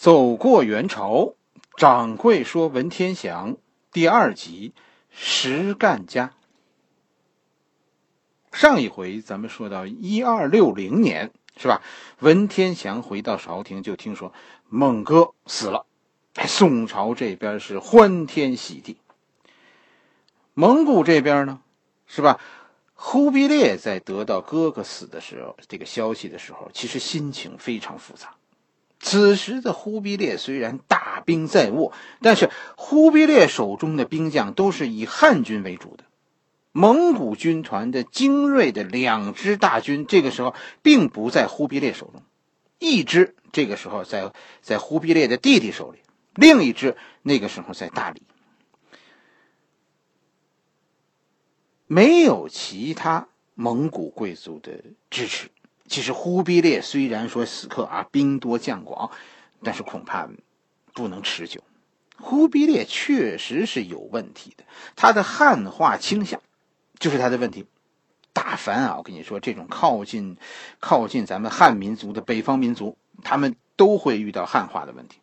走过元朝，掌柜说文天祥第二集实干家。上一回咱们说到一二六零年，是吧？文天祥回到朝廷，就听说蒙哥死了，宋朝这边是欢天喜地。蒙古这边呢，是吧？忽必烈在得到哥哥死的时候，这个消息的时候，其实心情非常复杂。此时的忽必烈虽然大兵在握，但是忽必烈手中的兵将都是以汉军为主的。蒙古军团的精锐的两支大军，这个时候并不在忽必烈手中，一支这个时候在在忽必烈的弟弟手里，另一支那个时候在大理。没有其他蒙古贵族的支持。其实忽必烈虽然说死磕啊，兵多将广，但是恐怕不能持久。忽必烈确实是有问题的，他的汉化倾向就是他的问题。大凡啊，我跟你说，这种靠近靠近咱们汉民族的北方民族，他们都会遇到汉化的问题。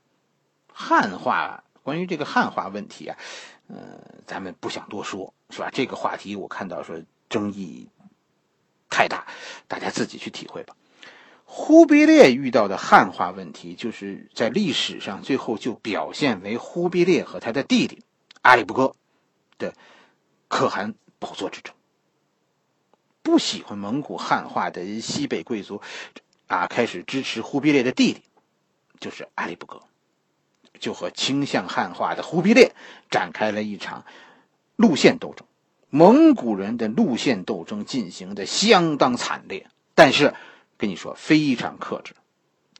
汉化关于这个汉化问题啊，呃，咱们不想多说，是吧？这个话题我看到说争议。太大，大家自己去体会吧。忽必烈遇到的汉化问题，就是在历史上最后就表现为忽必烈和他的弟弟阿里不哥的可汗宝座之争。不喜欢蒙古汉化的西北贵族啊，开始支持忽必烈的弟弟，就是阿里不哥，就和倾向汉化的忽必烈展开了一场路线斗争。蒙古人的路线斗争进行的相当惨烈，但是跟你说非常克制。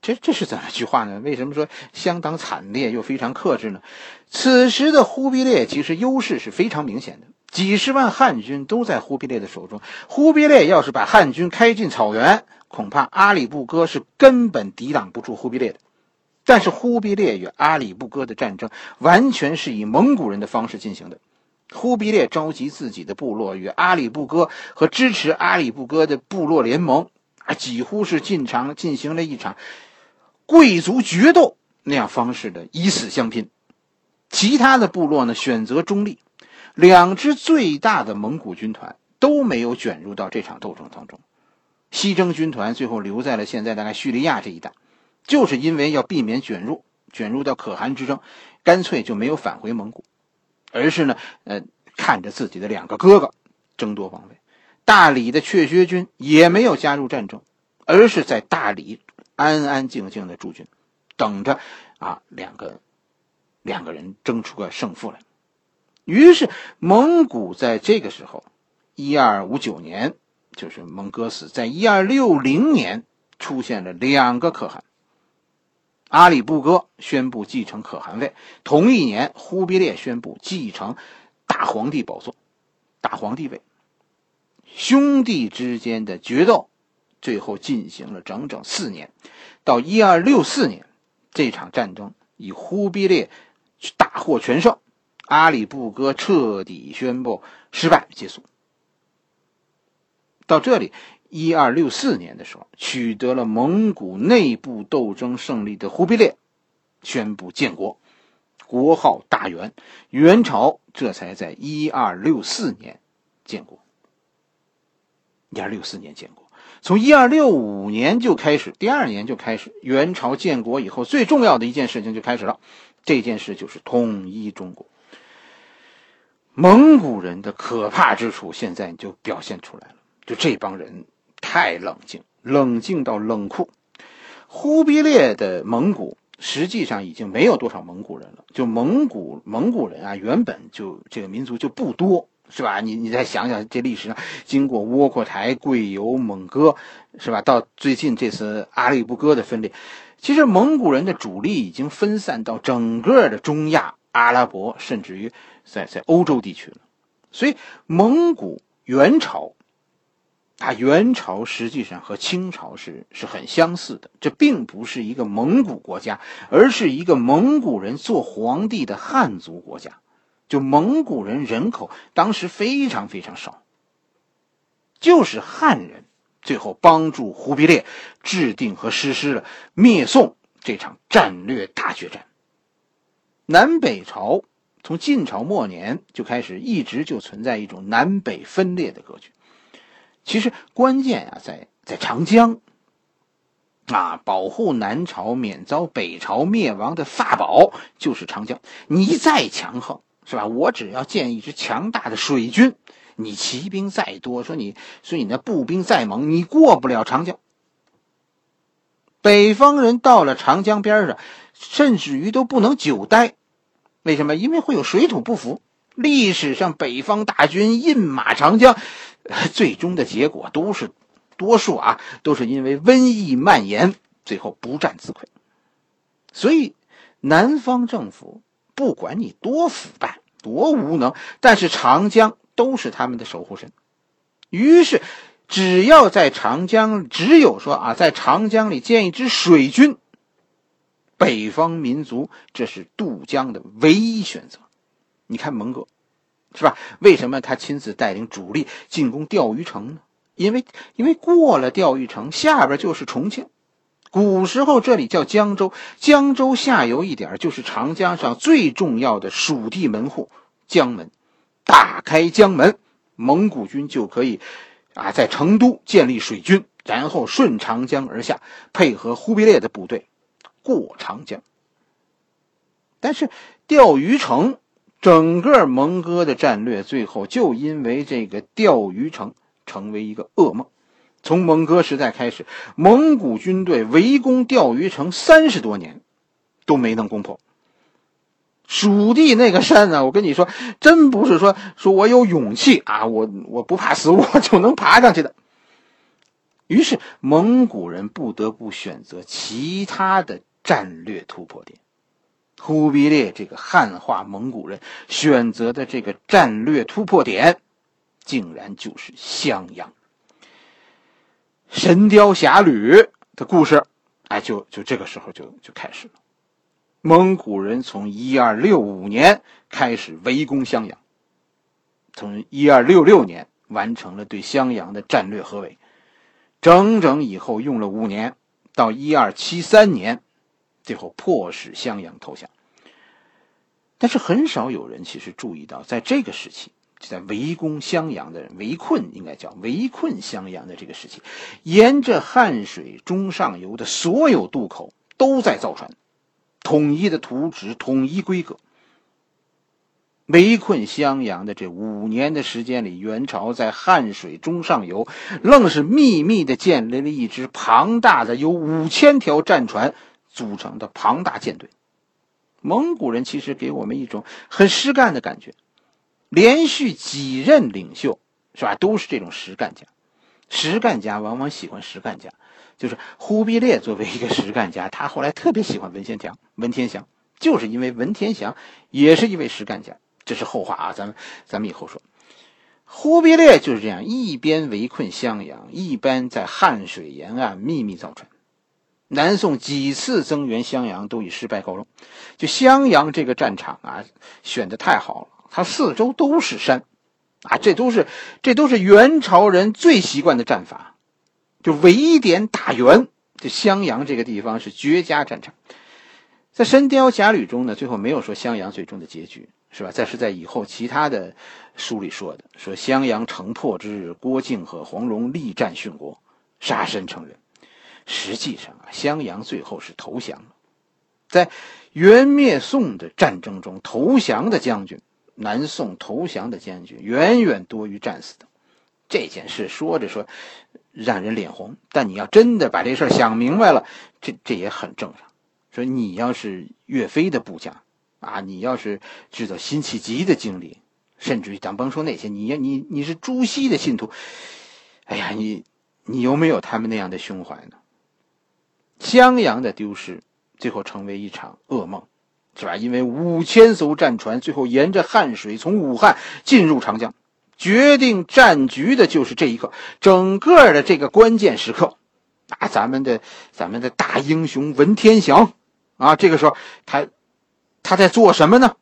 这这是怎么一句话呢？为什么说相当惨烈又非常克制呢？此时的忽必烈其实优势是非常明显的，几十万汉军都在忽必烈的手中。忽必烈要是把汉军开进草原，恐怕阿里不哥是根本抵挡不住忽必烈的。但是忽必烈与阿里不哥的战争完全是以蒙古人的方式进行的。忽必烈召集自己的部落与阿里不哥和支持阿里不哥的部落联盟，啊，几乎是进场进行了一场贵族决斗那样方式的以死相拼。其他的部落呢选择中立，两支最大的蒙古军团都没有卷入到这场斗争当中。西征军团最后留在了现在大概叙利亚这一带，就是因为要避免卷入卷入到可汗之争，干脆就没有返回蒙古。而是呢，呃，看着自己的两个哥哥争夺王位，大理的雀薛军也没有加入战争，而是在大理安安静静的驻军，等着啊两个两个人争出个胜负来。于是蒙古在这个时候，一二五九年，就是蒙哥死，在一二六零年出现了两个可汗。阿里不哥宣布继承可汗位，同一年，忽必烈宣布继承大皇帝宝座，大皇帝位。兄弟之间的决斗，最后进行了整整四年，到一二六四年，这场战争以忽必烈大获全胜，阿里不哥彻底宣布失败结束。到这里。一二六四年的时候，取得了蒙古内部斗争胜利的忽必烈宣布建国，国号大元，元朝这才在一二六四年建国。一二六四年建国，从一二六五年就开始，第二年就开始，元朝建国以后最重要的一件事情就开始了，这件事就是统一中国。蒙古人的可怕之处现在就表现出来了，就这帮人。太冷静，冷静到冷酷。忽必烈的蒙古实际上已经没有多少蒙古人了。就蒙古蒙古人啊，原本就这个民族就不多，是吧？你你再想想，这历史上经过窝阔台、贵由、蒙哥，是吧？到最近这次阿里不哥的分裂，其实蒙古人的主力已经分散到整个的中亚、阿拉伯，甚至于在在欧洲地区了。所以蒙古元朝。啊元朝实际上和清朝是是很相似的，这并不是一个蒙古国家，而是一个蒙古人做皇帝的汉族国家。就蒙古人人口当时非常非常少，就是汉人最后帮助忽必烈制定和实施了灭宋这场战略大决战。南北朝从晋朝末年就开始，一直就存在一种南北分裂的格局。其实关键啊，在在长江。啊，保护南朝免遭北朝灭亡的法宝就是长江。你再强横，是吧？我只要建一支强大的水军，你骑兵再多，说你说你那步兵再猛，你过不了长江。北方人到了长江边上，甚至于都不能久待。为什么？因为会有水土不服。历史上北方大军饮马长江，最终的结果都是。多数啊，都是因为瘟疫蔓延，最后不战自溃。所以，南方政府不管你多腐败、多无能，但是长江都是他们的守护神。于是，只要在长江，只有说啊，在长江里建一支水军，北方民族这是渡江的唯一选择。你看蒙哥，是吧？为什么他亲自带领主力进攻钓鱼城呢？因为，因为过了钓鱼城，下边就是重庆。古时候这里叫江州，江州下游一点就是长江上最重要的属地门户江门。打开江门，蒙古军就可以啊，在成都建立水军，然后顺长江而下，配合忽必烈的部队过长江。但是钓鱼城，整个蒙哥的战略最后就因为这个钓鱼城。成为一个噩梦。从蒙哥时代开始，蒙古军队围攻钓鱼城三十多年，都没能攻破。蜀地那个山呢？我跟你说，真不是说说我有勇气啊，我我不怕死，我就能爬上去的。于是蒙古人不得不选择其他的战略突破点。忽必烈这个汉化蒙古人选择的这个战略突破点。竟然就是襄阳，《神雕侠侣》的故事，哎，就就这个时候就就开始了。蒙古人从一二六五年开始围攻襄阳，从一二六六年完成了对襄阳的战略合围，整整以后用了五年，到一二七三年，最后迫使襄阳投降。但是很少有人其实注意到，在这个时期。就在围攻襄阳的人，围困应该叫围困襄阳的这个时期，沿着汉水中上游的所有渡口都在造船，统一的图纸，统一规格。围困襄阳的这五年的时间里，元朝在汉水中上游愣是秘密的建立了一支庞大的有五千条战船组成的庞大舰队。蒙古人其实给我们一种很实干的感觉。连续几任领袖，是吧？都是这种实干家。实干家往往喜欢实干家，就是忽必烈作为一个实干家，他后来特别喜欢文天祥。文天祥就是因为文天祥也是一位实干家，这是后话啊，咱们咱们以后说。忽必烈就是这样，一边围困襄阳，一边在汉水沿岸秘密造船。南宋几次增援襄阳都以失败告终。就襄阳这个战场啊，选的太好了。它四周都是山，啊，这都是这都是元朝人最习惯的战法，就围点打援。这襄阳这个地方是绝佳战场。在《神雕侠侣》中呢，最后没有说襄阳最终的结局，是吧？在是在以后其他的书里说的，说襄阳城破之日，郭靖和黄蓉力战殉国，杀身成仁。实际上啊，襄阳最后是投降了。在元灭宋的战争中，投降的将军。南宋投降的将军远远多于战死的，这件事说着说，让人脸红。但你要真的把这事想明白了，这这也很正常。说你要是岳飞的部将，啊，你要是知道辛弃疾的经历，甚至于咱甭说那些，你你你是朱熹的信徒，哎呀，你你有没有他们那样的胸怀呢？襄阳的丢失，最后成为一场噩梦。是吧？因为五千艘战船最后沿着汉水从武汉进入长江，决定战局的就是这一刻，整个的这个关键时刻，啊，咱们的咱们的大英雄文天祥，啊，这个时候他他在做什么呢？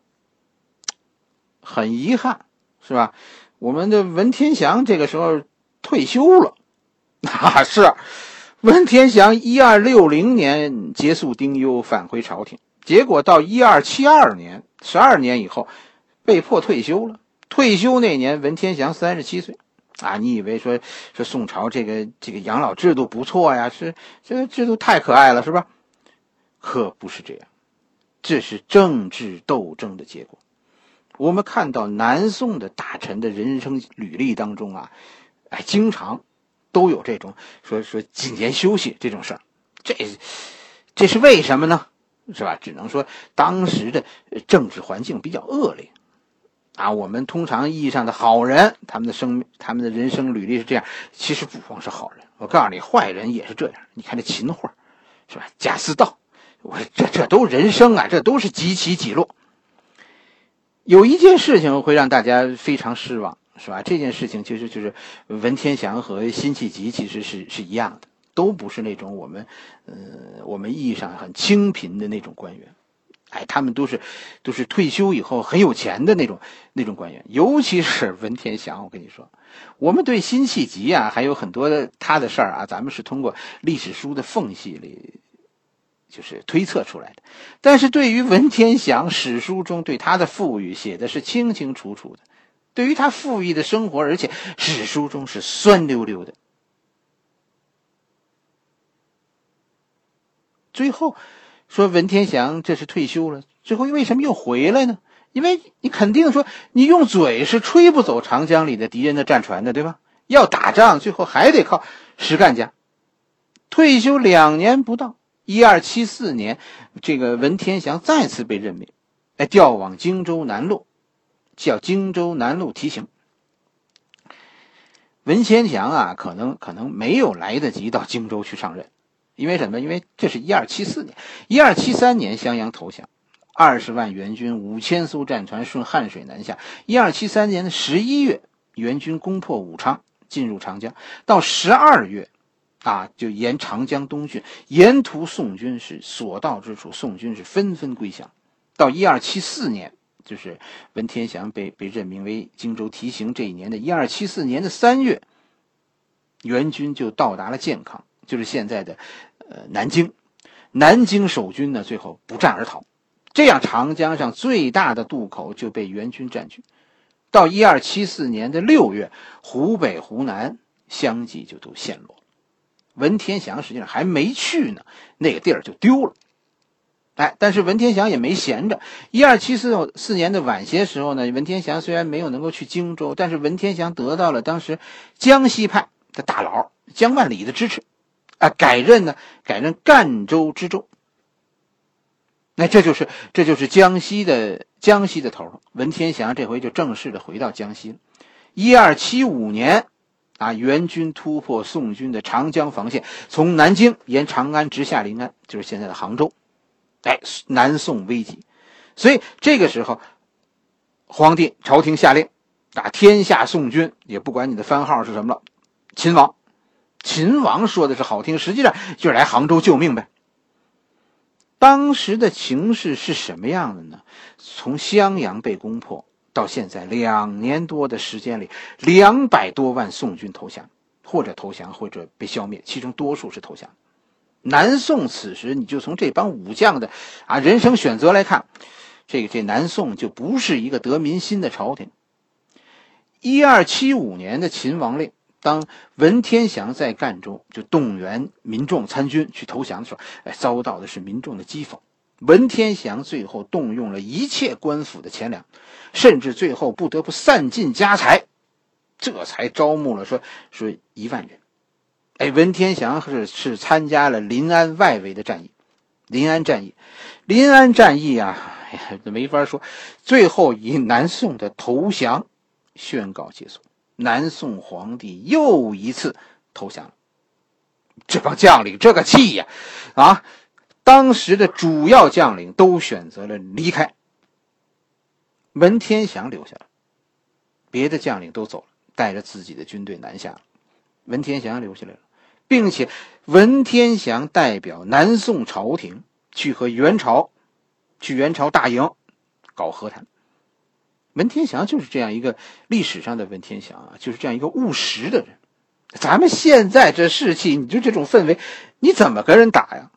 很遗憾，是吧？我们的文天祥这个时候退休了，啊，是文天祥一二六零年结束丁忧，返回朝廷，结果到一二七二年，十二年以后，被迫退休了。退休那年，文天祥三十七岁。啊，你以为说说宋朝这个这个养老制度不错呀？是这个制度太可爱了，是吧？可不是这样，这是政治斗争的结果。我们看到南宋的大臣的人生履历当中啊，哎，经常。都有这种说说几年休息这种事儿，这这是为什么呢？是吧？只能说当时的政治环境比较恶劣啊。我们通常意义上的好人，他们的生他们的人生履历是这样。其实不光是好人，我告诉你，坏人也是这样。你看这秦桧，是吧？贾似道，我说这这都人生啊，这都是几起几落。有一件事情会让大家非常失望。是吧？这件事情其实就是文天祥和辛弃疾其实是是一样的，都不是那种我们，呃，我们意义上很清贫的那种官员，哎，他们都是都是退休以后很有钱的那种那种官员。尤其是文天祥，我跟你说，我们对辛弃疾啊还有很多他的事儿啊，咱们是通过历史书的缝隙里就是推测出来的。但是对于文天祥，史书中对他的富裕写的是清清楚楚的。对于他富裕的生活，而且史书中是酸溜溜的。最后说文天祥这是退休了，最后为什么又回来呢？因为你肯定说你用嘴是吹不走长江里的敌人的战船的，对吧？要打仗，最后还得靠实干家。退休两年不到，一二七四年，这个文天祥再次被任命，哎，调往荆州南路。叫荆州南路提刑，文天祥啊，可能可能没有来得及到荆州去上任，因为什么？因为这是一二七四年，一二七三年襄阳投降，二十万援军，五千艘战船顺汉水南下。一二七三年的十一月，援军攻破武昌，进入长江。到十二月，啊，就沿长江东进，沿途宋军是所到之处，宋军是纷纷归降。到一二七四年。就是文天祥被被任命为荆州提刑这一年的一二七四年的三月，援军就到达了建康，就是现在的呃南京。南京守军呢，最后不战而逃，这样长江上最大的渡口就被援军占据。到一二七四年的六月，湖北、湖南相继就都陷落。文天祥实际上还没去呢，那个地儿就丢了。哎，但是文天祥也没闲着。一二七四四年的晚些时候呢，文天祥虽然没有能够去荆州，但是文天祥得到了当时江西派的大佬江万里的支持，啊，改任呢，改任赣州知州。那这就是这就是江西的江西的头文天祥这回就正式的回到江西了。一二七五年，啊，元军突破宋军的长江防线，从南京沿长安直下临安，就是现在的杭州。哎，南宋危急，所以这个时候，皇帝朝廷下令，啊，天下宋军也不管你的番号是什么了，秦王，秦王说的是好听，实际上就是来杭州救命呗。当时的情势是什么样的呢？从襄阳被攻破到现在两年多的时间里，两百多万宋军投降，或者投降，或者被消灭，其中多数是投降。南宋此时，你就从这帮武将的啊人生选择来看，这个这南宋就不是一个得民心的朝廷。一二七五年的秦王令，当文天祥在赣州就动员民众参军去投降的时候，哎，遭到的是民众的讥讽。文天祥最后动用了一切官府的钱粮，甚至最后不得不散尽家财，这才招募了说说一万人。哎，文天祥是是参加了临安外围的战役，临安战役，临安战役啊，没法说，最后以南宋的投降宣告结束，南宋皇帝又一次投降了。这帮将领这个气呀，啊，当时的主要将领都选择了离开，文天祥留下了，别的将领都走了，带着自己的军队南下，文天祥留下来了。并且，文天祥代表南宋朝廷去和元朝，去元朝大营搞和谈。文天祥就是这样一个历史上的文天祥啊，就是这样一个务实的人。咱们现在这士气，你就这种氛围，你怎么跟人打呀？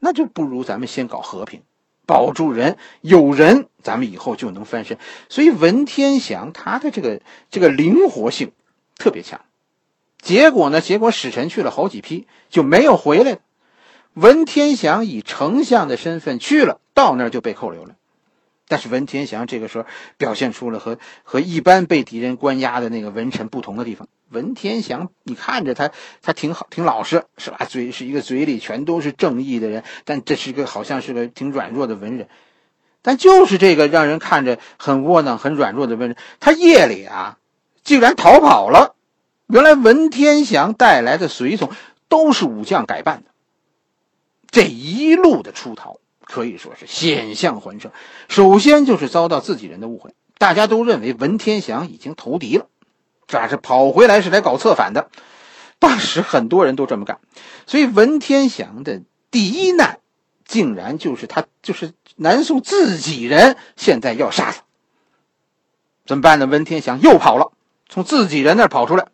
那就不如咱们先搞和平，保住人，有人，咱们以后就能翻身。所以文天祥他的这个这个灵活性特别强。结果呢？结果使臣去了好几批，就没有回来。文天祥以丞相的身份去了，到那儿就被扣留了。但是文天祥这个时候表现出了和和一般被敌人关押的那个文臣不同的地方。文天祥，你看着他，他挺好，挺老实，是吧？嘴是一个嘴里全都是正义的人，但这是个好像是个挺软弱的文人。但就是这个让人看着很窝囊、很软弱的文人，他夜里啊，竟然逃跑了。原来文天祥带来的随从都是武将改扮的，这一路的出逃可以说是险象环生。首先就是遭到自己人的误会，大家都认为文天祥已经投敌了，这是跑回来是来搞策反的。当时很多人都这么干，所以文天祥的第一难，竟然就是他就是南宋自己人现在要杀他，怎么办呢？文天祥又跑了，从自己人那儿跑出来。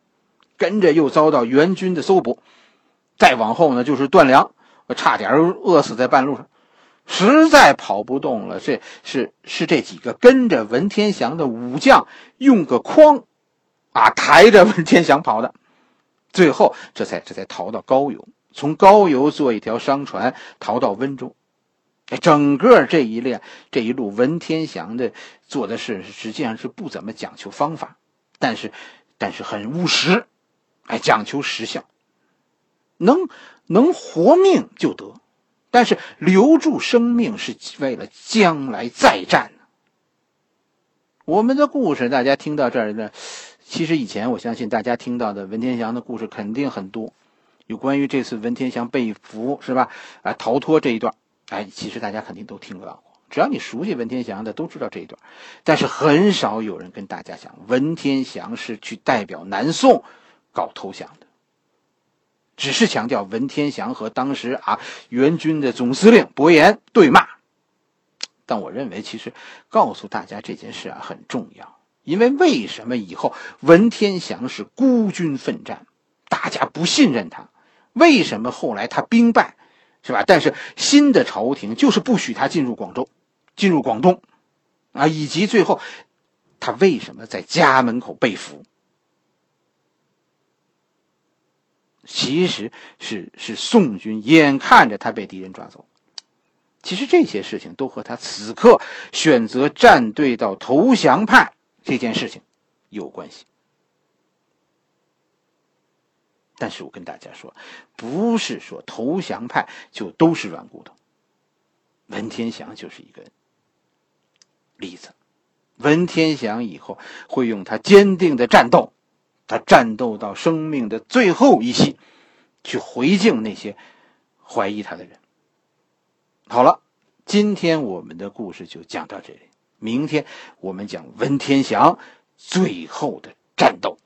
跟着又遭到援军的搜捕，再往后呢就是断粮，差点饿死在半路上，实在跑不动了。这是是这几个跟着文天祥的武将用个筐，啊抬着文天祥跑的，最后这才这才逃到高邮，从高邮坐一条商船逃到温州。整个这一列这一路文天祥的做的事实际上是不怎么讲求方法，但是但是很务实。哎，讲求实效，能能活命就得，但是留住生命是为了将来再战。我们的故事，大家听到这儿呢，其实以前我相信大家听到的文天祥的故事肯定很多，有关于这次文天祥被俘是吧？啊，逃脱这一段，哎，其实大家肯定都听到过。只要你熟悉文天祥的，都知道这一段，但是很少有人跟大家讲文天祥是去代表南宋。搞投降的，只是强调文天祥和当时啊援军的总司令伯颜对骂。但我认为，其实告诉大家这件事啊很重要，因为为什么以后文天祥是孤军奋战，大家不信任他？为什么后来他兵败，是吧？但是新的朝廷就是不许他进入广州，进入广东，啊，以及最后他为什么在家门口被俘？其实是是宋军眼看着他被敌人抓走，其实这些事情都和他此刻选择站队到投降派这件事情有关系。但是我跟大家说，不是说投降派就都是软骨头。文天祥就是一个例子，文天祥以后会用他坚定的战斗。他战斗到生命的最后一息，去回敬那些怀疑他的人。好了，今天我们的故事就讲到这里，明天我们讲文天祥最后的战斗。